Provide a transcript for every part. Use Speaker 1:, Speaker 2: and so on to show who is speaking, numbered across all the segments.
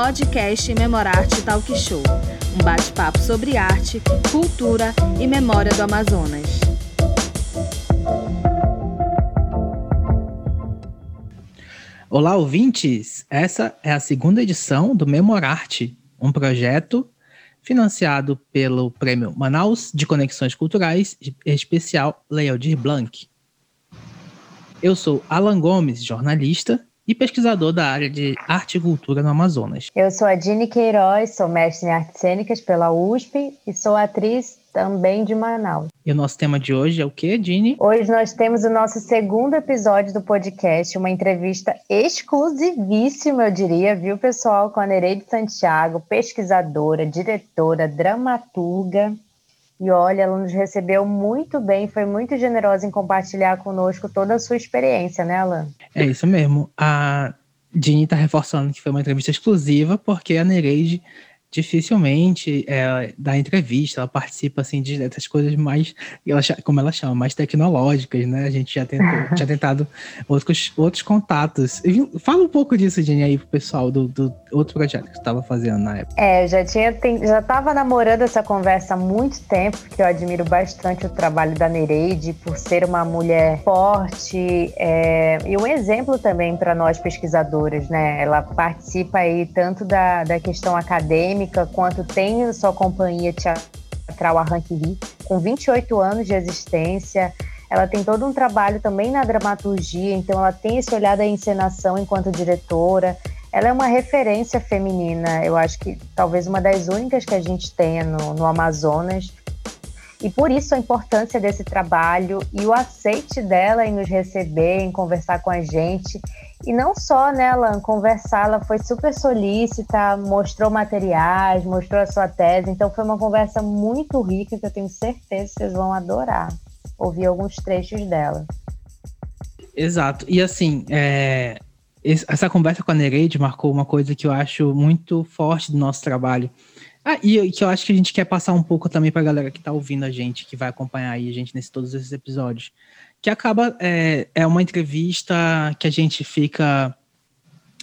Speaker 1: podcast Memorarte Talk Show, um bate-papo sobre arte, cultura e memória do Amazonas.
Speaker 2: Olá, ouvintes! Essa é a segunda edição do Memorarte, um projeto financiado pelo Prêmio Manaus de Conexões Culturais especial Lei Aldir Blanc. Eu sou Alan Gomes, jornalista e pesquisador da área de arte e cultura no Amazonas.
Speaker 3: Eu sou a Dini Queiroz, sou mestre em artes cênicas pela USP e sou atriz também de Manaus.
Speaker 2: E o nosso tema de hoje é o que, Dini?
Speaker 3: Hoje nós temos o nosso segundo episódio do podcast, uma entrevista exclusivíssima, eu diria, viu, pessoal, com a Nereide Santiago, pesquisadora, diretora, dramaturga e olha, ela nos recebeu muito bem, foi muito generosa em compartilhar conosco toda a sua experiência, né, Alan?
Speaker 2: É isso mesmo. A Dini está reforçando que foi uma entrevista exclusiva, porque a Nereide dificilmente é, dá entrevista, ela participa assim de dessas coisas mais, ela, como ela chama, mais tecnológicas, né? A gente já tentou, tinha tentado outros, outros contatos. Fala um pouco disso, Jenny, aí pro pessoal do, do outro projeto que você estava fazendo na época.
Speaker 3: É, já tinha já estava namorando essa conversa há muito tempo, porque eu admiro bastante o trabalho da Nereide por ser uma mulher forte é, e um exemplo também para nós pesquisadoras, né? Ela participa aí tanto da, da questão acadêmica acadêmica quanto tem sua companhia teatral Arranque Ri, com 28 anos de existência. Ela tem todo um trabalho também na dramaturgia, então ela tem esse olhar da encenação enquanto diretora. Ela é uma referência feminina, eu acho que talvez uma das únicas que a gente tenha no, no Amazonas. E por isso a importância desse trabalho e o aceite dela em nos receber, em conversar com a gente. E não só, né, Alan, conversar, ela foi super solícita, mostrou materiais, mostrou a sua tese. Então foi uma conversa muito rica que eu tenho certeza que vocês vão adorar ouvir alguns trechos dela.
Speaker 2: Exato. E assim, é, essa conversa com a Nereide marcou uma coisa que eu acho muito forte do nosso trabalho ah, e que eu acho que a gente quer passar um pouco também para a galera que está ouvindo a gente, que vai acompanhar aí a gente nesse todos esses episódios. Que acaba, é, é uma entrevista que a gente fica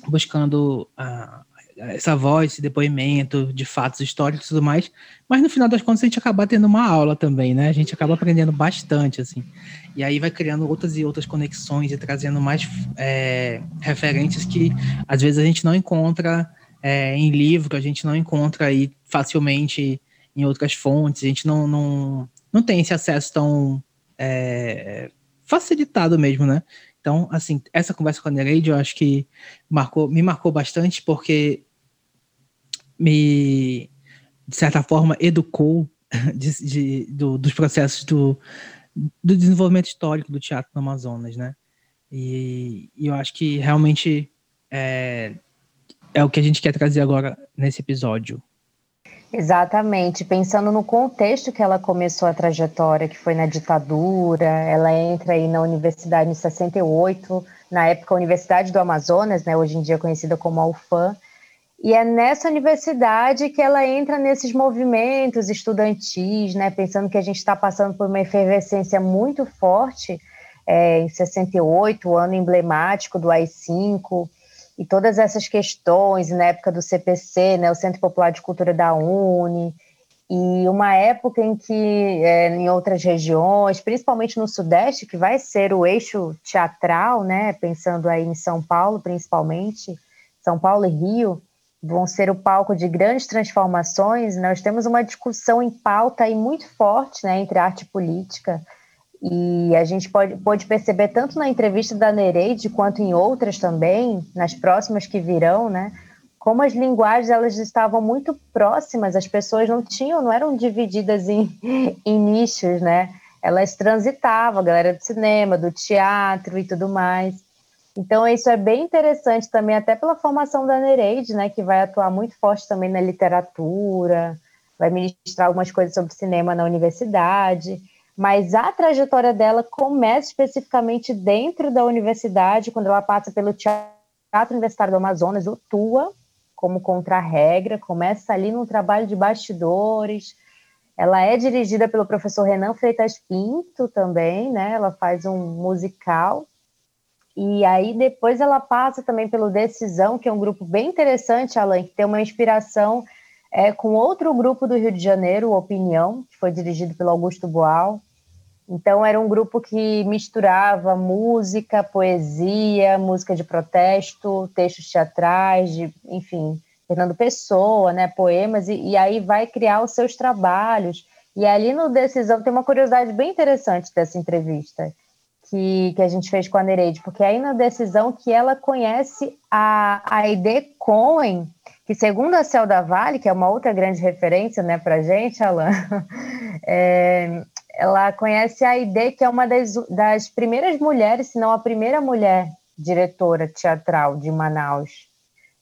Speaker 2: buscando a, essa voz, esse depoimento de fatos históricos e tudo mais, mas no final das contas a gente acaba tendo uma aula também, né? A gente acaba aprendendo bastante, assim. E aí vai criando outras e outras conexões e trazendo mais é, referências que às vezes a gente não encontra é, em livro, a gente não encontra aí facilmente em outras fontes, a gente não, não, não tem esse acesso tão é, facilitado mesmo, né? Então, assim, essa conversa com a Nereide eu acho que marcou, me marcou bastante porque me, de certa forma, educou de, de, do, dos processos do, do desenvolvimento histórico do teatro no Amazonas, né? E, e eu acho que realmente é, é o que a gente quer trazer agora nesse episódio.
Speaker 3: Exatamente, pensando no contexto que ela começou a trajetória, que foi na ditadura, ela entra aí na universidade em 68, na época a Universidade do Amazonas, né, hoje em dia conhecida como a UFAM, e é nessa universidade que ela entra nesses movimentos estudantis, né, pensando que a gente está passando por uma efervescência muito forte, é, em 68, o ano emblemático do AI-5, e todas essas questões, na época do CPC, né, o Centro Popular de Cultura da Uni, e uma época em que é, em outras regiões, principalmente no Sudeste, que vai ser o eixo teatral, né, pensando aí em São Paulo, principalmente, São Paulo e Rio, vão ser o palco de grandes transformações. Nós temos uma discussão em pauta aí muito forte né, entre arte e política, e a gente pode, pode perceber tanto na entrevista da Nereide quanto em outras também, nas próximas que virão, né? Como as linguagens elas estavam muito próximas, as pessoas não tinham, não eram divididas em, em nichos, né? Elas transitavam, a galera do cinema, do teatro e tudo mais. Então, isso é bem interessante também, até pela formação da Nereide, né, que vai atuar muito forte também na literatura, vai ministrar algumas coisas sobre cinema na universidade mas a trajetória dela começa especificamente dentro da universidade, quando ela passa pelo Teatro Universitário do Amazonas, o TUA, como contra-regra, começa ali num trabalho de bastidores. Ela é dirigida pelo professor Renan Freitas Pinto também, né? Ela faz um musical. E aí depois ela passa também pelo Decisão, que é um grupo bem interessante, Alan, que tem uma inspiração é, com outro grupo do Rio de Janeiro, Opinião, que foi dirigido pelo Augusto Boal. Então era um grupo que misturava música, poesia, música de protesto, textos teatrais, de, enfim, Fernando Pessoa, né, poemas, e, e aí vai criar os seus trabalhos. E ali no Decisão tem uma curiosidade bem interessante dessa entrevista que, que a gente fez com a Nereide, porque aí na decisão que ela conhece a, Aide Cohen, que segundo a Celda Vale, que é uma outra grande referência né, para a gente, Alan, é, ela conhece a Aide, que é uma das, das primeiras mulheres, se não a primeira mulher diretora teatral de Manaus.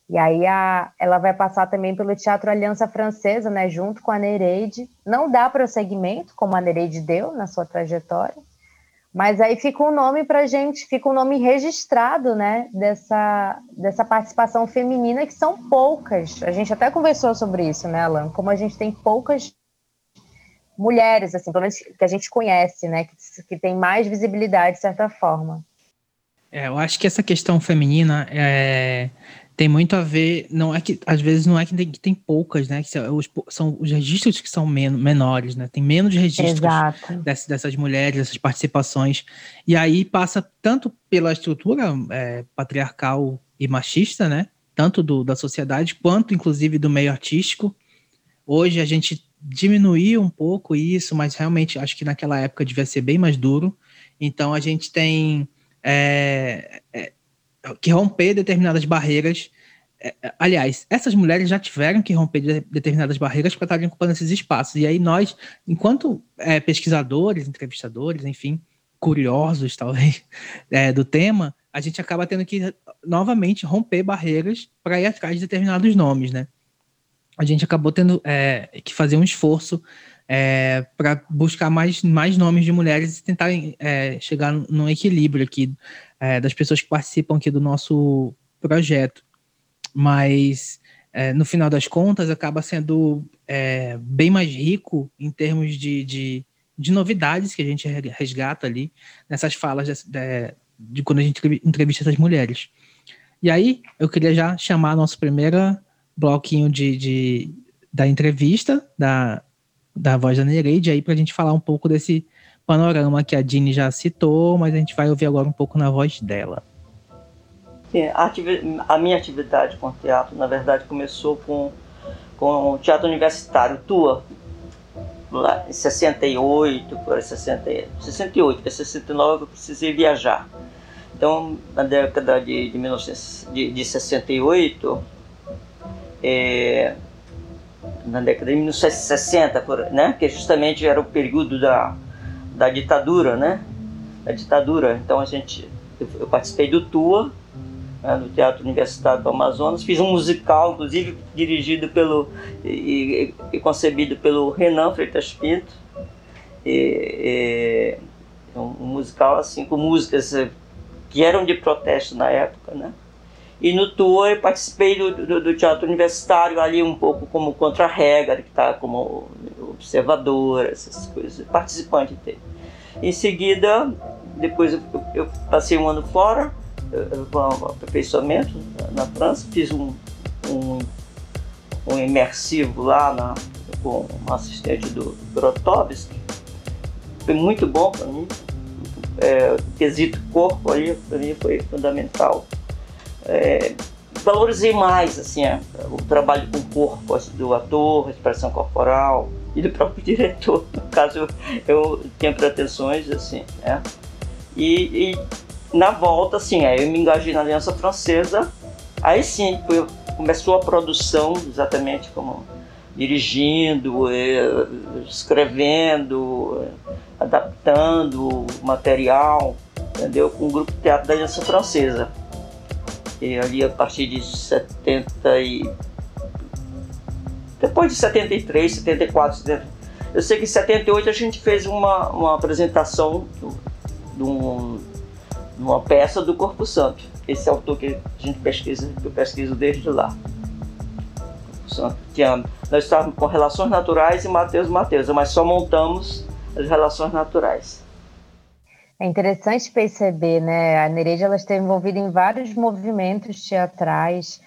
Speaker 3: E aí a, ela vai passar também pelo Teatro Aliança Francesa, né, junto com a Nereide. Não dá prosseguimento, como a Nereide deu na sua trajetória, mas aí fica um nome para gente, fica um nome registrado, né, dessa, dessa participação feminina, que são poucas. A gente até conversou sobre isso, né, Alan? Como a gente tem poucas mulheres, assim, pelo menos que a gente conhece, né, que, que tem mais visibilidade, de certa forma.
Speaker 2: É, eu acho que essa questão feminina é, tem muito a ver, não é que às vezes não é que tem, que tem poucas, né? Que são os, são os registros que são men menores, né? Tem menos registros dessas, dessas mulheres, dessas participações. E aí passa tanto pela estrutura é, patriarcal e machista, né? Tanto do, da sociedade quanto, inclusive, do meio artístico. Hoje a gente diminuiu um pouco isso, mas realmente acho que naquela época devia ser bem mais duro. Então a gente tem é, é, que romper determinadas barreiras. É, é, aliás, essas mulheres já tiveram que romper de, determinadas barreiras para estarem ocupando esses espaços. E aí nós, enquanto é, pesquisadores, entrevistadores, enfim, curiosos talvez do tema, a gente acaba tendo que novamente romper barreiras para ir atrás de determinados nomes, né? A gente acabou tendo é, que fazer um esforço é, para buscar mais, mais nomes de mulheres e tentar é, chegar num equilíbrio aqui é, das pessoas que participam aqui do nosso projeto. Mas, é, no final das contas, acaba sendo é, bem mais rico em termos de, de, de, novidades que a gente resgata ali nessas falas de, de, de quando a gente entrevista essas mulheres. E aí, eu queria já chamar nosso primeiro bloquinho de, de, da entrevista, da, da voz da Nereide aí para a gente falar um pouco desse panorama que a Dini já citou, mas a gente vai ouvir agora um pouco na voz dela.
Speaker 4: a, minha atividade com teatro, na verdade, começou com, com o teatro universitário, TUA, lá em 68, por 60, 68, porque 69 eu precisei viajar. Então, na década de, de, 1900, de, de 68, é, na década de 1960, né? que justamente era o período da, da ditadura, né? Da ditadura. Então a gente, eu, participei do TUA, né, do Teatro Universitário do Amazonas, fiz um musical, inclusive dirigido pelo e, e, concebido pelo Renan Freitas Pinto. E, e, um musical assim com músicas que eram de protesto na época, né? E no tour eu participei do, do, do teatro universitário ali um pouco como contra-regra, que está como observador, essas coisas, participante dele. Em seguida, depois eu, eu passei um ano fora, com aperfeiçoamento na, França, fiz um, um, um imersivo lá na, com um assistente do Grotowski. Foi muito bom para mim. É, quesito corpo ali, para mim, foi fundamental é, valorizei mais assim, é, o trabalho com o corpo assim, do ator, expressão corporal e do próprio diretor. No caso, eu, eu tinha pretensões assim, né? E, e, na volta, assim, aí eu me engajei na Aliança Francesa. Aí sim, foi, começou a produção, exatamente como dirigindo, é, escrevendo, adaptando material, entendeu? Com o grupo Teatro da Aliança Francesa. E ali a partir de 70 e... Depois de 73, 74, 70... Eu sei que em 78 a gente fez uma, uma apresentação de, um, uma peça do Corpo Santo. Esse autor que a gente pesquisa, que eu pesquiso desde lá. Corpo Santo. Tinha, nós estávamos com relações naturais e Mateus Mateus, mas só montamos as relações naturais.
Speaker 3: É interessante perceber, né? A Nereide ela esteve envolvida em vários movimentos teatrais,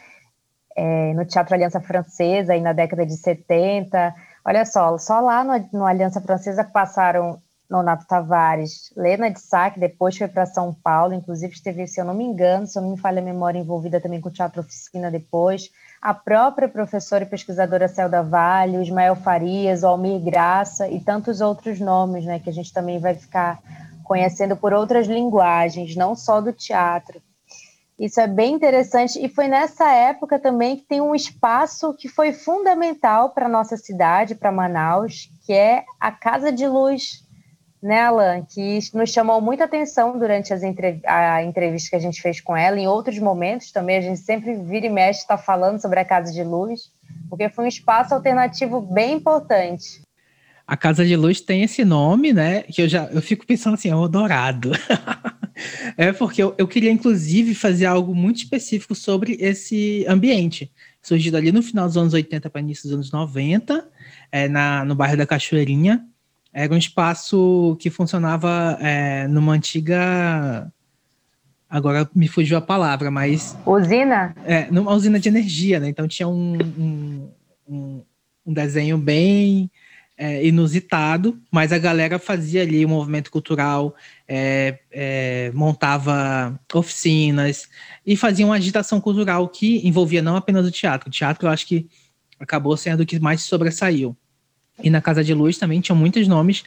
Speaker 3: é, no Teatro Aliança Francesa, aí na década de 70. Olha só, só lá no, no Aliança Francesa passaram Nonato Tavares, Lena de que depois foi para São Paulo, inclusive esteve, se eu não me engano, se eu não me falha a memória, envolvida também com o Teatro Oficina depois, a própria professora e pesquisadora Celda Vale, Ismael Farias, o Almir Graça e tantos outros nomes, né, que a gente também vai ficar conhecendo por outras linguagens, não só do teatro. Isso é bem interessante e foi nessa época também que tem um espaço que foi fundamental para nossa cidade, para Manaus, que é a Casa de Luz, né, Alan? Que nos chamou muita atenção durante as entrev a entrevista que a gente fez com ela, em outros momentos também, a gente sempre vira e mexe está falando sobre a Casa de Luz, porque foi um espaço alternativo bem importante.
Speaker 2: A Casa de Luz tem esse nome, né? Que eu já eu fico pensando assim, é o Dourado. é porque eu, eu queria, inclusive, fazer algo muito específico sobre esse ambiente. Surgido ali no final dos anos 80 para início dos anos 90, é, na, no bairro da Cachoeirinha. Era um espaço que funcionava é, numa antiga. Agora me fugiu a palavra, mas.
Speaker 3: Usina?
Speaker 2: É, numa usina de energia, né? Então tinha um, um, um, um desenho bem é, inusitado, mas a galera fazia ali um movimento cultural, é, é, montava oficinas e fazia uma agitação cultural que envolvia não apenas o teatro. O teatro, eu acho que acabou sendo o que mais sobressaiu. E na Casa de Luz também tinham muitos nomes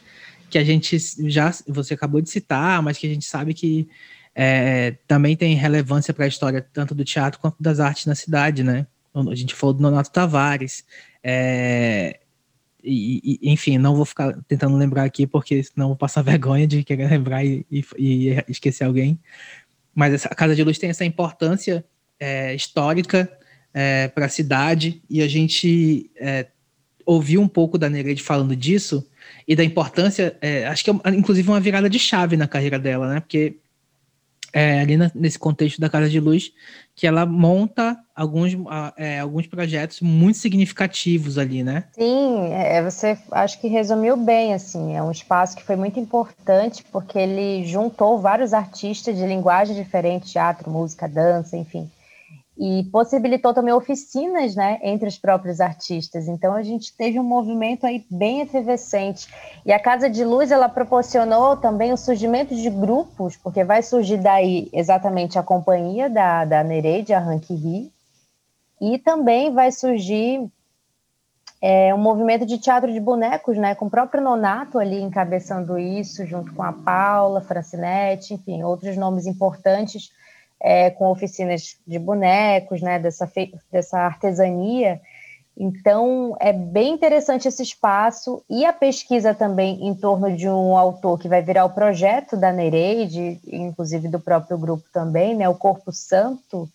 Speaker 2: que a gente já você acabou de citar, mas que a gente sabe que é, também tem relevância para a história tanto do teatro quanto das artes na cidade, né? A gente falou do Nonato Tavares, é, e, e, enfim, não vou ficar tentando lembrar aqui, porque senão vou passar vergonha de querer lembrar e, e esquecer alguém. Mas essa, a Casa de Luz tem essa importância é, histórica é, para a cidade, e a gente é, ouviu um pouco da Nereide falando disso, e da importância, é, acho que é inclusive uma virada de chave na carreira dela, né? Porque é, ali na, nesse contexto da Casa de Luz, que ela monta alguns, é, alguns projetos muito significativos ali, né?
Speaker 3: Sim, é, você acho que resumiu bem, assim, é um espaço que foi muito importante, porque ele juntou vários artistas de linguagem diferente, teatro, música, dança, enfim, e possibilitou também oficinas, né, entre os próprios artistas. Então a gente teve um movimento aí bem efervescente. E a Casa de Luz ela proporcionou também o surgimento de grupos, porque vai surgir daí exatamente a companhia da, da Nereide, a Rank Ri, e também vai surgir é, um movimento de teatro de bonecos, né, com o próprio Nonato ali encabeçando isso, junto com a Paula, Francinete, enfim, outros nomes importantes é, com oficinas de bonecos, né, dessa, dessa artesania. Então, é bem interessante esse espaço e a pesquisa também em torno de um autor que vai virar o projeto da Nereide, inclusive do próprio grupo também, né, o Corpo Santo,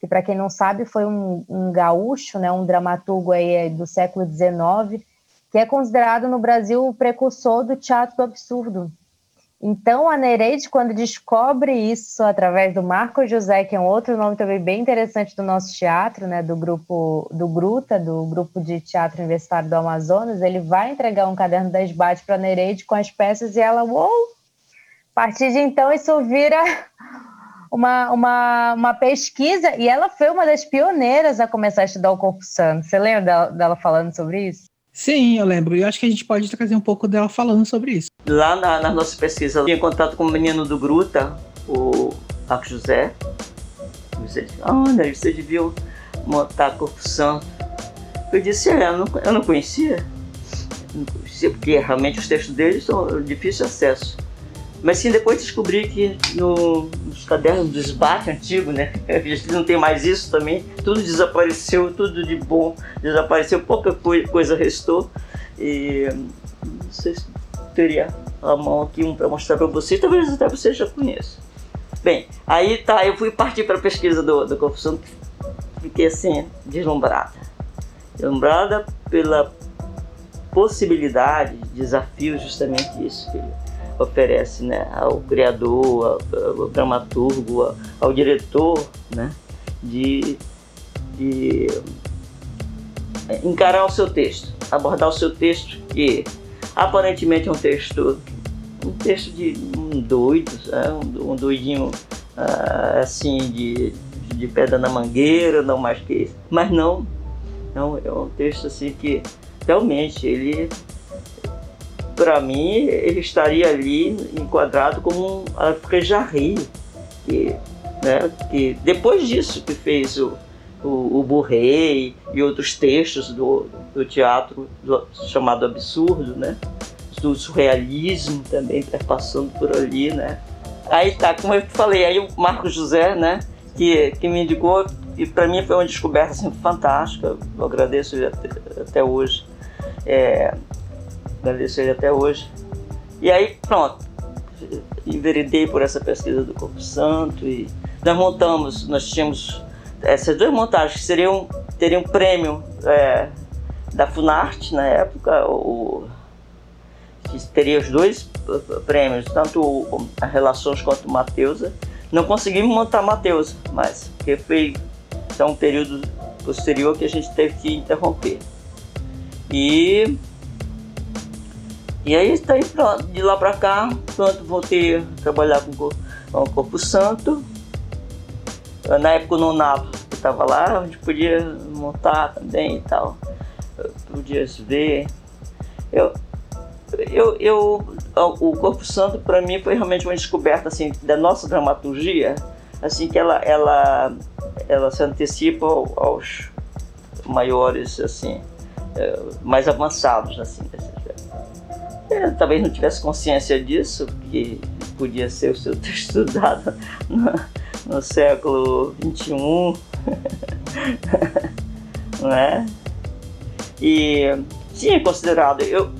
Speaker 3: que para quem não sabe foi um, um gaúcho, né, um dramaturgo aí do século XIX, que é considerado no Brasil o precursor do teatro do absurdo. Então, a Nereide, quando descobre isso através do Marco José, que é um outro nome também bem interessante do nosso teatro, né, do grupo do Gruta, do grupo de teatro universitário do Amazonas, ele vai entregar um caderno da esbate para a Nereide com as peças e ela, uou! A partir de então, isso vira uma, uma, uma pesquisa e ela foi uma das pioneiras a começar a estudar o corpo santo. Você lembra dela, dela falando sobre isso?
Speaker 2: Sim, eu lembro. Eu acho que a gente pode trazer um pouco dela falando sobre isso.
Speaker 4: Lá na, na nossa pesquisa, eu tinha contato com o menino do Gruta, o Marco José. Você disse, ah, você devia montar Corpo Santo. Eu disse, é, eu não, eu não conhecia. não conhecia, porque realmente os textos deles são de difícil acesso. Mas sim, depois descobri que no, nos cadernos do SBAT antigo, né? Não tem mais isso também. Tudo desapareceu, tudo de bom desapareceu, pouca coisa restou. E não sei se teria a mão aqui um para mostrar para vocês, talvez até vocês já conheçam. Bem, aí tá, eu fui partir para a pesquisa do, do Confissão, fiquei assim, deslumbrada. Deslumbrada pela possibilidade, desafio justamente isso, filho oferece né, ao criador, ao, ao dramaturgo, ao, ao, diretor, né, de, de encarar o seu texto, abordar o seu texto, que aparentemente é um texto um texto de um doido, é, um, um, doidinho uh, assim de, de pedra na mangueira, não mais que isso. Mas não, não, é um texto assim que realmente ele para mim, ele estaria ali enquadrado como um Alfrejarri, que, né, que depois disso que fez o, o, o Burrei e outros textos do, do teatro do, chamado absurdo, né, do surrealismo também passando por ali, né. Aí tá, como eu falei, aí o Marcos José, né, que, que me indicou, e para mim foi uma descoberta assim, fantástica, eu agradeço até, até hoje. É, agradeço ele até hoje. E aí, pronto, enveredei por essa pesquisa do Corpo Santo e nós montamos, nós tínhamos essas duas montagens que seriam, teriam prêmio é, da Funarte na época, o, que teria os dois prêmios, tanto a Relações quanto o Mateusa. Não conseguimos montar Mateusa, mas porque foi então, um período posterior que a gente teve que interromper. E e aí, tá aí pronto, de lá pra cá, pronto, voltei a trabalhar com, com o Corpo Santo. Na época o Nonato estava lá, a gente podia montar também e tal. Podia se ver. Eu, eu, eu, o Corpo Santo para mim foi realmente uma descoberta assim da nossa dramaturgia, assim que ela ela ela se antecipa aos maiores assim eh, mais avançados assim eu talvez não tivesse consciência disso, que podia ser o seu ter estudado no, no século XXI, não é? E é considerado. Eu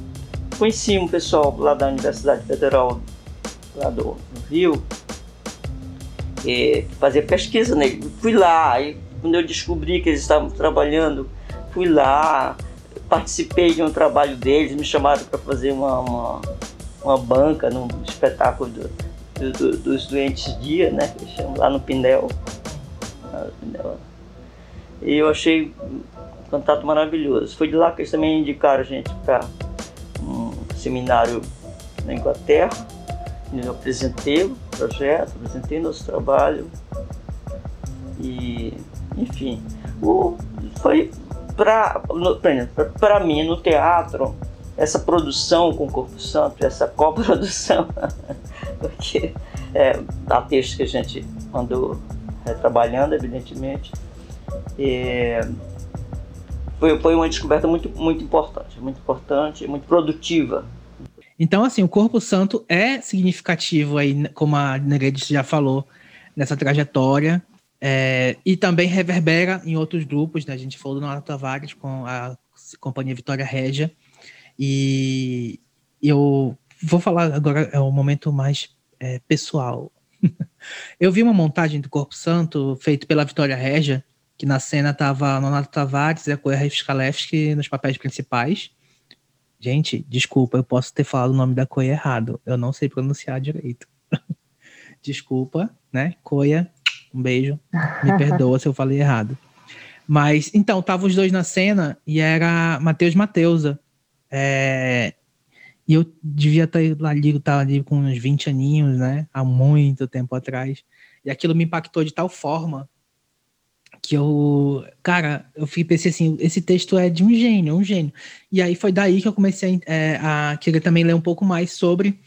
Speaker 4: conheci um pessoal lá da Universidade Federal, lá do, do Rio, que fazia pesquisa nele. Fui lá, e quando eu descobri que eles estavam trabalhando, fui lá, participei de um trabalho deles, me chamaram para fazer uma, uma, uma, banca num espetáculo do, do, do, dos doentes dia, né? Chamam lá no Pindel. E eu achei um contato maravilhoso. Foi de lá que eles também indicaram a gente para um seminário na Inglaterra. Eu apresentei o projeto, apresentei nosso trabalho. E, enfim, o, foi para mim, no teatro, essa produção com o Corpo Santo, essa coprodução, porque é, há textos que a gente andou é, trabalhando, evidentemente, e foi, foi uma descoberta muito, muito importante, muito importante, muito produtiva.
Speaker 2: Então, assim, o Corpo Santo é significativo aí, como a Neredes já falou, nessa trajetória é, e também reverbera em outros grupos, né? A gente falou do Nora Tavares com a Companhia Vitória Régia. E eu vou falar agora, é o momento mais é, pessoal. eu vi uma montagem do Corpo Santo feito pela Vitória Régia, que na cena tava Nonato Tavares e a Coerra Fiskalewski nos papéis principais. Gente, desculpa, eu posso ter falado o nome da Coia errado. Eu não sei pronunciar direito. desculpa, né? Coia um beijo. Me perdoa se eu falei errado. Mas, então, tava os dois na cena e era Matheus Mateusa. É, e eu devia estar ali, estar ali com uns 20 aninhos, né? Há muito tempo atrás. E aquilo me impactou de tal forma que eu, cara, eu fiquei pensei assim, esse texto é de um gênio, um gênio. E aí foi daí que eu comecei a, é, a querer também ler um pouco mais sobre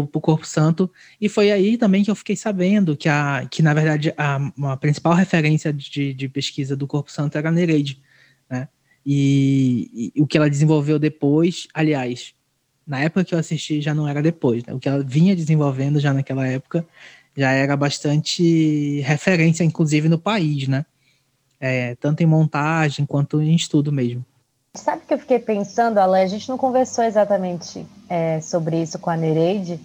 Speaker 2: o, Corpo Santo. E foi aí também que eu fiquei sabendo que, a, que na verdade, a, a principal referência de, de pesquisa do Corpo Santo era a Nereide, né? E, e, o que ela desenvolveu depois, aliás, na época que eu assisti já não era depois, né? O que ela vinha desenvolvendo já naquela época já era bastante referência, inclusive no país, né? É, tanto em montagem quanto em estudo mesmo.
Speaker 3: Sabe que eu fiquei pensando, Alain? A gente não conversou exatamente é, sobre isso com a Nereide,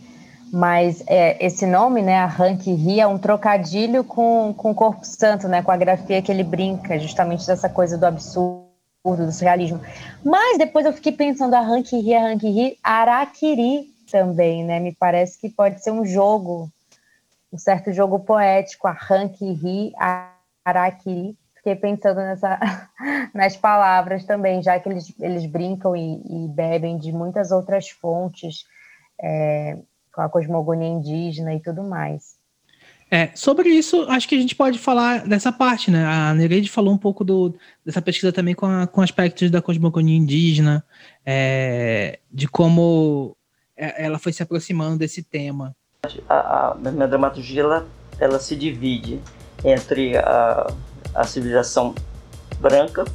Speaker 3: mas é, esse nome, né, a Rank Ri, é um trocadilho com, com o Corpo Santo, né, com a grafia que ele brinca, justamente dessa coisa do absurdo, do surrealismo. Mas depois eu fiquei pensando, a Rank Ri, a Rank Ri, Araquiri também, né? Me parece que pode ser um jogo, um certo jogo poético, a Rank Ri, Araquiri fiquei pensando nessa, nas palavras também, já que eles, eles brincam e, e bebem de muitas outras fontes. É, com a cosmogonia indígena e tudo mais.
Speaker 2: É, sobre isso, acho que a gente pode falar dessa parte, né? A Nereide falou um pouco do, dessa pesquisa também com, a, com aspectos da cosmogonia indígena, é, de como é, ela foi se aproximando desse tema.
Speaker 4: A, a minha dramaturgia ela, ela se divide entre a, a civilização branca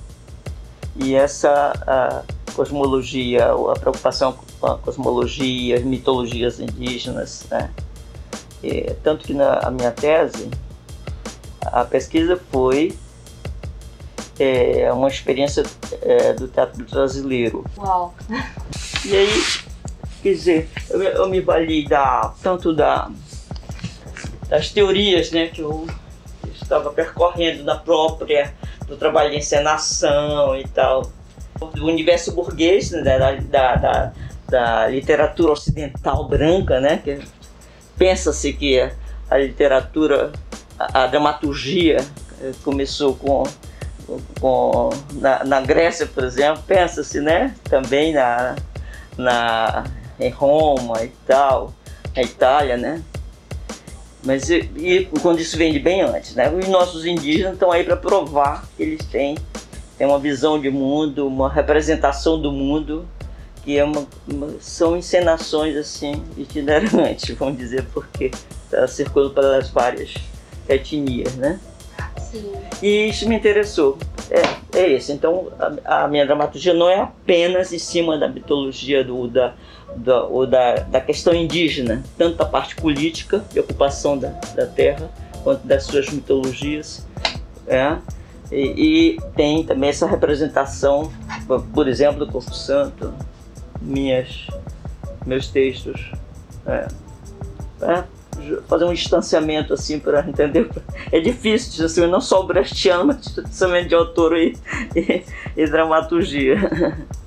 Speaker 4: e essa a cosmologia, a preocupação com a cosmologia, as mitologias indígenas, né? E, tanto que na minha tese, a pesquisa foi é, uma experiência é, do teatro brasileiro.
Speaker 3: Uau!
Speaker 4: E aí, quer dizer, eu, eu me vali da, tanto da, das teorias né, que eu estava percorrendo na própria, do trabalho de encenação e tal, do universo burguês, né, da, da, da, da literatura ocidental branca, né, que pensa-se que a literatura, a, a dramaturgia eh, começou com, com na, na Grécia, por exemplo, pensa-se, né, também na, na em Roma e tal, na Itália, né? Mas e, e quando isso vem de bem antes, né? Os nossos indígenas estão aí para provar que eles têm, têm uma visão de mundo, uma representação do mundo que é uma, uma, são encenações assim itinerantes, vamos dizer, porque está circulando pelas várias etnias, né? Sim. E isso me interessou. É, é esse. Então, a, a, minha dramaturgia não é apenas em cima da mitologia do, da, da, ou da, da questão indígena, tanto da parte política, de ocupação da, da terra, quanto das suas mitologias. É. E, e tem também essa representação, por exemplo, do Corpo Santo, minhas, meus textos. É, é, fazer um distanciamento assim para entender. É difícil distanciamento, não só o brechtiano, mas distanciamento de autor e, e, e dramaturgia.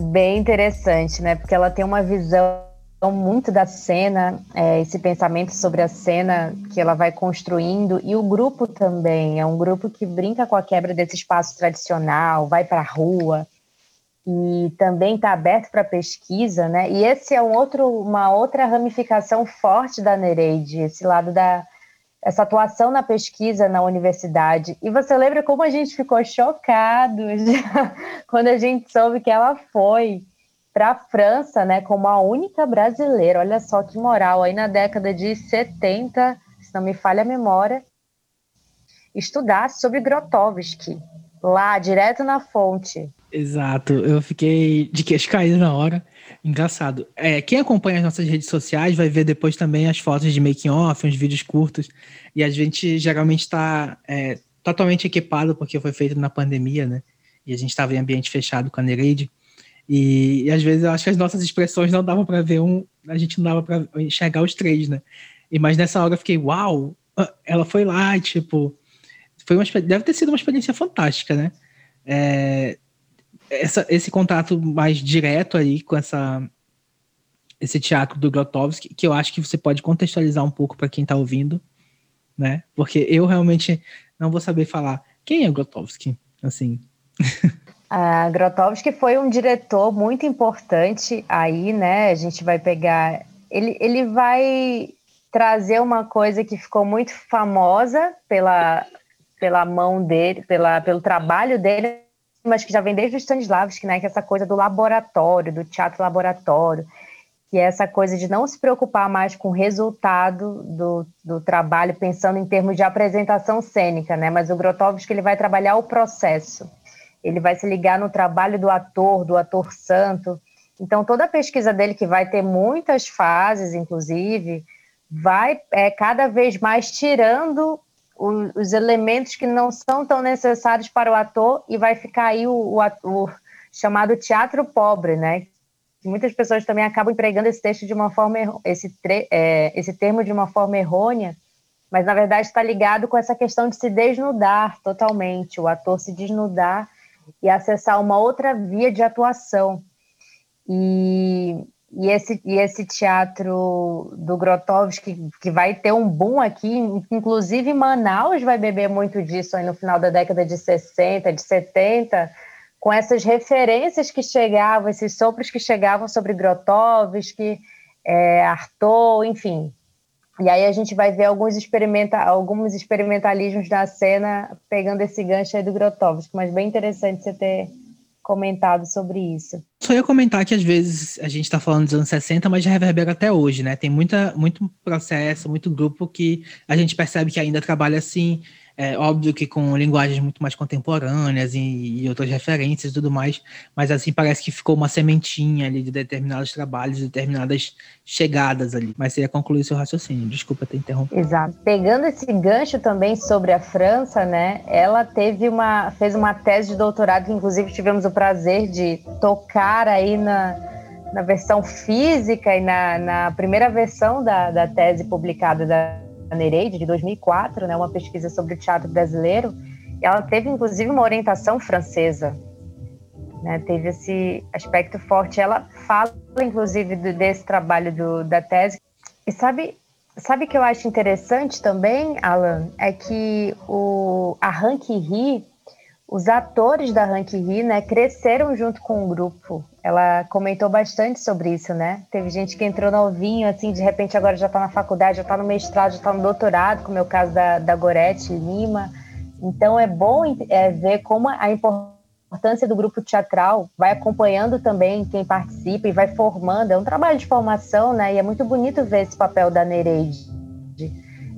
Speaker 3: Bem interessante, né? Porque ela tem uma visão muito da cena, é, esse pensamento sobre a cena que ela vai construindo, e o grupo também, é um grupo que brinca com a quebra desse espaço tradicional, vai para a rua, e também está aberto para pesquisa, né? E esse é um outro, uma outra ramificação forte da Nereide, esse lado da essa atuação na pesquisa na universidade. E você lembra como a gente ficou chocado quando a gente soube que ela foi para a França, né, como a única brasileira. Olha só que moral, aí na década de 70, se não me falha a memória, estudar sobre Grotowski, lá, direto na fonte.
Speaker 2: Exato, eu fiquei de queixo caído na hora. Engraçado. É, quem acompanha as nossas redes sociais vai ver depois também as fotos de making off, uns vídeos curtos. E a gente geralmente está é, totalmente equipado porque foi feito na pandemia, né? E a gente estava em ambiente fechado com a Nereide. E, e, às vezes eu acho que as nossas expressões não davam para ver um, a gente não dava para enxergar os três, né? E mas nessa hora eu fiquei, uau, ela foi lá, tipo, foi uma deve ter sido uma experiência fantástica, né? É, essa, esse contato mais direto aí com essa esse teatro do Grotowski, que eu acho que você pode contextualizar um pouco para quem está ouvindo, né? Porque eu realmente não vou saber falar quem é Grotowski, assim.
Speaker 3: A Grotowski foi um diretor muito importante aí, né? A gente vai pegar. Ele, ele vai trazer uma coisa que ficou muito famosa pela, pela mão dele, pela, pelo trabalho dele mas que já vem desde o Stanislavski, né, que é essa coisa do laboratório, do teatro laboratório, que é essa coisa de não se preocupar mais com o resultado do, do trabalho, pensando em termos de apresentação cênica, né, mas o Grotowski ele vai trabalhar o processo, ele vai se ligar no trabalho do ator, do ator santo, então toda a pesquisa dele, que vai ter muitas fases, inclusive, vai é, cada vez mais tirando os elementos que não são tão necessários para o ator e vai ficar aí o, o, o chamado teatro pobre, né? Muitas pessoas também acabam empregando esse texto de uma forma esse, é, esse termo de uma forma errônea, mas na verdade está ligado com essa questão de se desnudar totalmente, o ator se desnudar e acessar uma outra via de atuação. E e esse, e esse teatro do Grotowski, que, vai ter um boom aqui, inclusive Manaus vai beber muito disso aí no final da década de 60, de 70, com essas referências que chegavam, esses sopros que chegavam sobre Grotowski, é, Arthur, enfim. E aí a gente vai ver alguns, experimenta alguns experimentalismos da cena pegando esse gancho aí do Grotowski, mas bem interessante você ter comentado sobre isso.
Speaker 2: Só ia comentar que às vezes a gente está falando dos anos 60, mas já reverbera até hoje, né? Tem muita, muito processo, muito grupo que a gente percebe que ainda trabalha assim, é óbvio que com linguagens muito mais contemporâneas e, e, outras referências e tudo mais, mas assim parece que ficou uma sementinha ali de determinados trabalhos, de determinadas chegadas ali. Mas você ia concluir seu raciocínio, desculpa ter interrompido.
Speaker 3: Exato. Pegando esse gancho também sobre a França, né? Ela teve uma, fez uma tese de doutorado que inclusive tivemos o prazer de tocar aí na, na versão física e na, na primeira versão da, da tese publicada da Nereide, de 2004, né, uma pesquisa sobre o teatro brasileiro, ela teve inclusive uma orientação francesa, né, teve esse aspecto forte. Ela fala inclusive do, desse trabalho do, da tese. E sabe, sabe que eu acho interessante também, Alan, é que o a Rank Ri os atores da Rank Ri, né, cresceram junto com o grupo. Ela comentou bastante sobre isso, né? Teve gente que entrou novinho, assim, de repente agora já está na faculdade, já está no mestrado, já está no doutorado, como é o caso da, da Gorete Lima. Então é bom é, ver como a importância do grupo teatral vai acompanhando também quem participa e vai formando. É um trabalho de formação, né? E é muito bonito ver esse papel da Nereide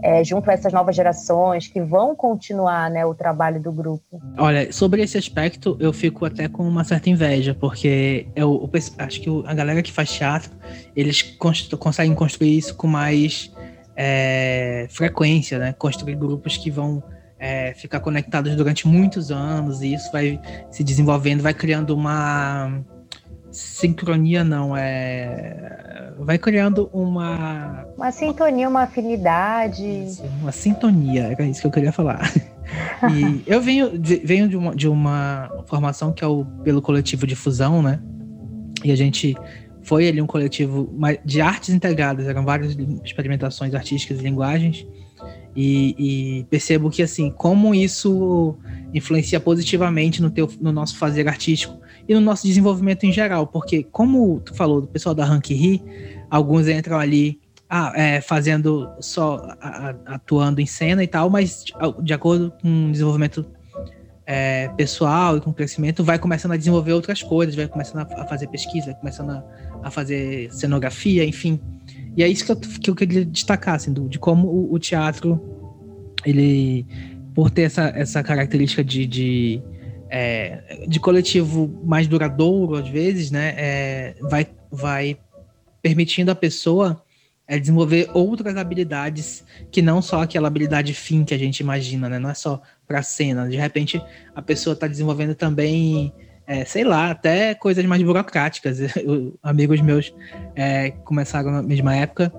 Speaker 3: é, junto a essas novas gerações que vão continuar né, o trabalho do grupo.
Speaker 2: Olha, sobre esse aspecto, eu fico até com uma certa inveja, porque eu, eu acho que a galera que faz teatro, eles conseguem construir isso com mais é, frequência, né? Construir grupos que vão é, ficar conectados durante muitos anos, e isso vai se desenvolvendo, vai criando uma sincronia não, é. Vai criando uma.
Speaker 3: Uma sintonia, uma afinidade.
Speaker 2: Isso, uma sintonia, era isso que eu queria falar. E eu venho, de, venho de, uma, de uma formação que é o pelo coletivo de fusão, né? E a gente foi ali um coletivo de artes integradas, eram várias experimentações artísticas e linguagens. E, e, percebo que assim, como isso influencia positivamente no, teu, no nosso fazer artístico e no nosso desenvolvimento em geral, porque como tu falou do pessoal da Rank Ri, alguns entram ali ah, é, fazendo só a, atuando em cena e tal, mas de, de acordo com o desenvolvimento é, pessoal e com o crescimento, vai começando a desenvolver outras coisas, vai começando a, a fazer pesquisa, vai começando a, a, fazer cenografia, enfim. E é isso que eu, que eu queria destacar, assim, do, de como o, o, teatro, ele, por ter essa, essa característica de, de é, de coletivo mais duradouro, às vezes, né, é, vai, vai permitindo a pessoa é, desenvolver outras habilidades que não só aquela habilidade fim que a gente imagina, né? Não é só para cena. De repente, a pessoa está desenvolvendo também, é, sei lá, até coisas mais burocráticas. Eu, amigos meus é, começaram na mesma época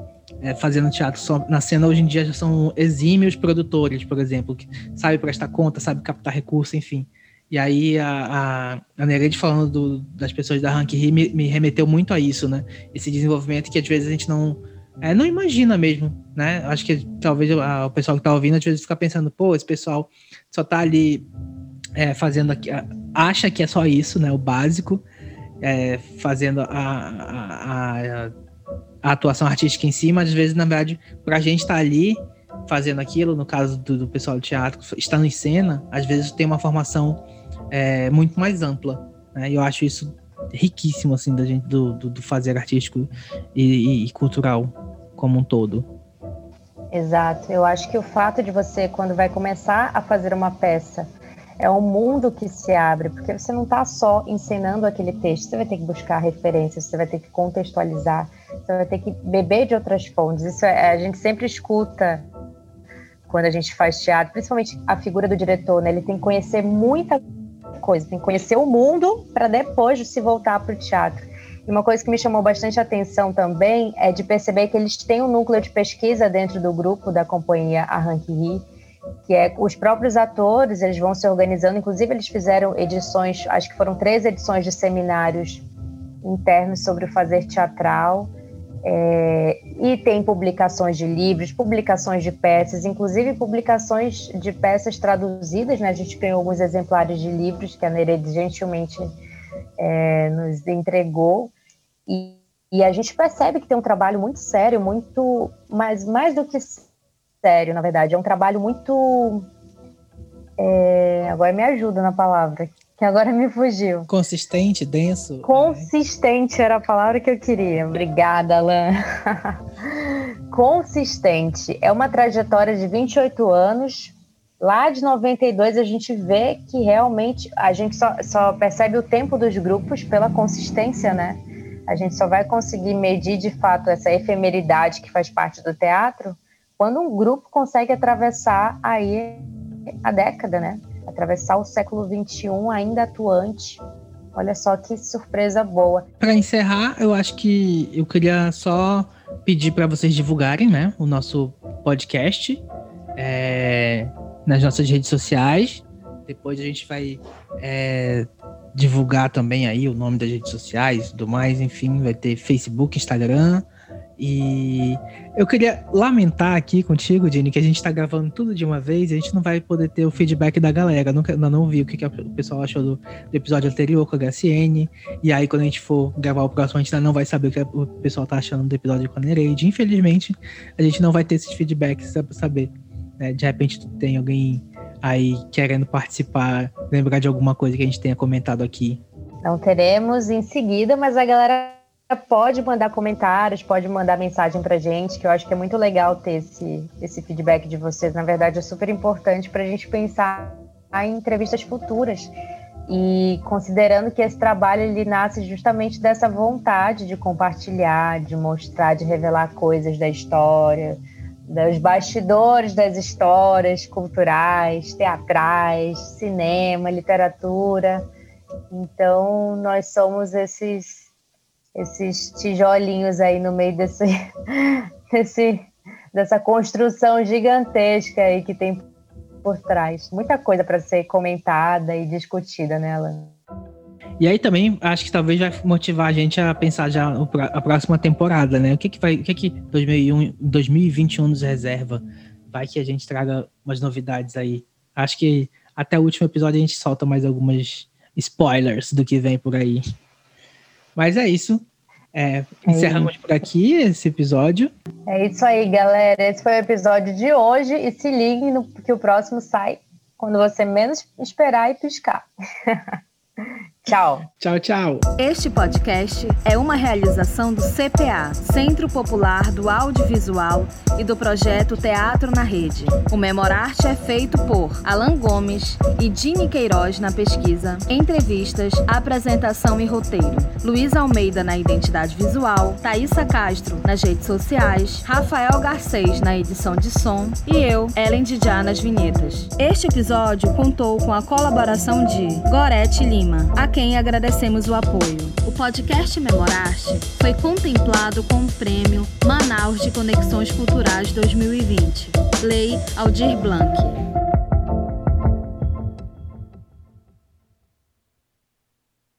Speaker 2: é, fazendo teatro só na cena hoje em dia já são exímios produtores, por exemplo, que sabe prestar conta, sabe captar recurso, enfim. E aí a, a, a Nereide falando do, das pessoas da Rank me, me, remeteu muito a isso, né? Esse desenvolvimento que às vezes a gente não, é, não imagina mesmo, né? Acho que talvez a, o pessoal que tá ouvindo às vezes fica pensando, pô, esse pessoal só tá ali é, fazendo aqui, acha que é só isso, né? O básico, é, fazendo a, a, a, atuação artística em si, mas às vezes, na verdade, pra gente estar tá ali fazendo aquilo, no caso do, do pessoal do teatro, estando em cena, às vezes tem uma formação é, muito mais ampla. Né? Eu acho isso riquíssimo, assim, da gente, do, do, do fazer artístico e, e, cultural como um todo.
Speaker 3: Exato. Eu acho que o fato de você, quando vai começar a fazer uma peça, é um mundo que se abre, porque você não está só ensinando aquele texto, você vai ter que buscar referências, você vai ter que contextualizar, você vai ter que beber de outras fontes. Isso é, a gente sempre escuta quando a gente faz teatro, principalmente a figura do diretor, né? Ele tem que conhecer muita coisa, tem que conhecer o mundo para depois se voltar para o teatro. E uma coisa que me chamou bastante atenção também é de perceber que eles têm um núcleo de pesquisa dentro do grupo da companhia Arranque Ri, que é os próprios atores, eles vão se organizando, inclusive eles fizeram edições, acho que foram três edições de seminários internos sobre o fazer teatral, é, e tem publicações de livros, publicações de peças, inclusive publicações de peças traduzidas. Né? A gente ganhou alguns exemplares de livros que a Nereide gentilmente é, nos entregou. E, E a gente percebe que tem um trabalho muito sério, muito, mas mais do que sério, na verdade, é um trabalho muito. É, agora me ajuda na palavra, que agora me fugiu.
Speaker 2: Consistente, denso.
Speaker 3: Consistente era a palavra que eu queria. Obrigada, Alan. Consistente. É uma trajetória de 28 anos. Lá de 92 a gente vê que realmente a gente só, só percebe o tempo dos grupos pela consistência, né? A gente só vai conseguir medir de fato essa efemeridade que faz parte do teatro quando um grupo consegue atravessar aí a década, né? Atravessar o século XXI ainda atuante. Olha só que surpresa boa.
Speaker 2: Para encerrar, eu acho que eu queria só pedir para vocês divulgarem, né, o nosso podcast é, nas nossas redes sociais. Depois a gente vai é, divulgar também aí o nome das redes sociais, do mais, enfim, vai ter Facebook, Instagram, e eu queria lamentar aqui contigo, Jenny, que a gente tá gravando tudo de uma vez e a gente não vai poder ter o feedback da galera. Nunca, ainda não vi o que, que o pessoal achou do, do, episódio anterior com a HCN. E aí, quando a gente for gravar o próximo, a gente ainda não vai saber o que o pessoal tá achando do episódio com a Nereide. Infelizmente, a gente não vai ter esses feedbacks pra saber. Né? De repente, tem alguém aí querendo participar, lembrar de alguma coisa que a gente tenha comentado aqui.
Speaker 3: Não teremos em seguida, mas a galera pode mandar comentários, pode mandar mensagem pra gente, que eu acho que é muito legal ter esse, esse feedback de vocês. Na verdade, é super importante para a gente pensar em entrevistas futuras. E considerando que esse trabalho ele nasce justamente dessa vontade de compartilhar, de mostrar, de revelar coisas da história, dos bastidores das histórias culturais, teatrais, cinema, literatura. Então, nós somos esses esses tijolinhos aí no meio desse, desse, dessa construção gigantesca aí que tem por trás. Muita coisa para ser comentada e discutida nela. Né,
Speaker 2: e aí também acho que talvez vai motivar a gente a pensar já a próxima temporada, né? O que que vai, o que que 2001, 2021 nos reserva? Vai que a gente traga umas novidades aí. Acho que até o último episódio a gente solta mais algumas spoilers do que vem por aí. Mas é isso. É, é encerramos por aqui esse episódio.
Speaker 3: É isso aí, galera. Esse foi o episódio de hoje. E se liguem no, que o próximo sai quando você menos esperar e piscar. Tchau.
Speaker 2: Tchau, tchau.
Speaker 1: Este podcast é uma realização do CPA, Centro Popular do Audiovisual e do projeto Teatro na Rede. O Memorarte é feito por Alan Gomes e Dini Queiroz na pesquisa, entrevistas, apresentação e roteiro. Luiz Almeida na identidade visual, Thaisa Castro nas redes sociais, Rafael Garcês na edição de som e eu, Ellen Didiá nas vinhetas. Este episódio contou com a colaboração de Gorete Lima, a quem agradecemos o apoio. O podcast Memorarte foi contemplado com o prêmio Manaus de Conexões Culturais 2020, Lei Aldir Blanc.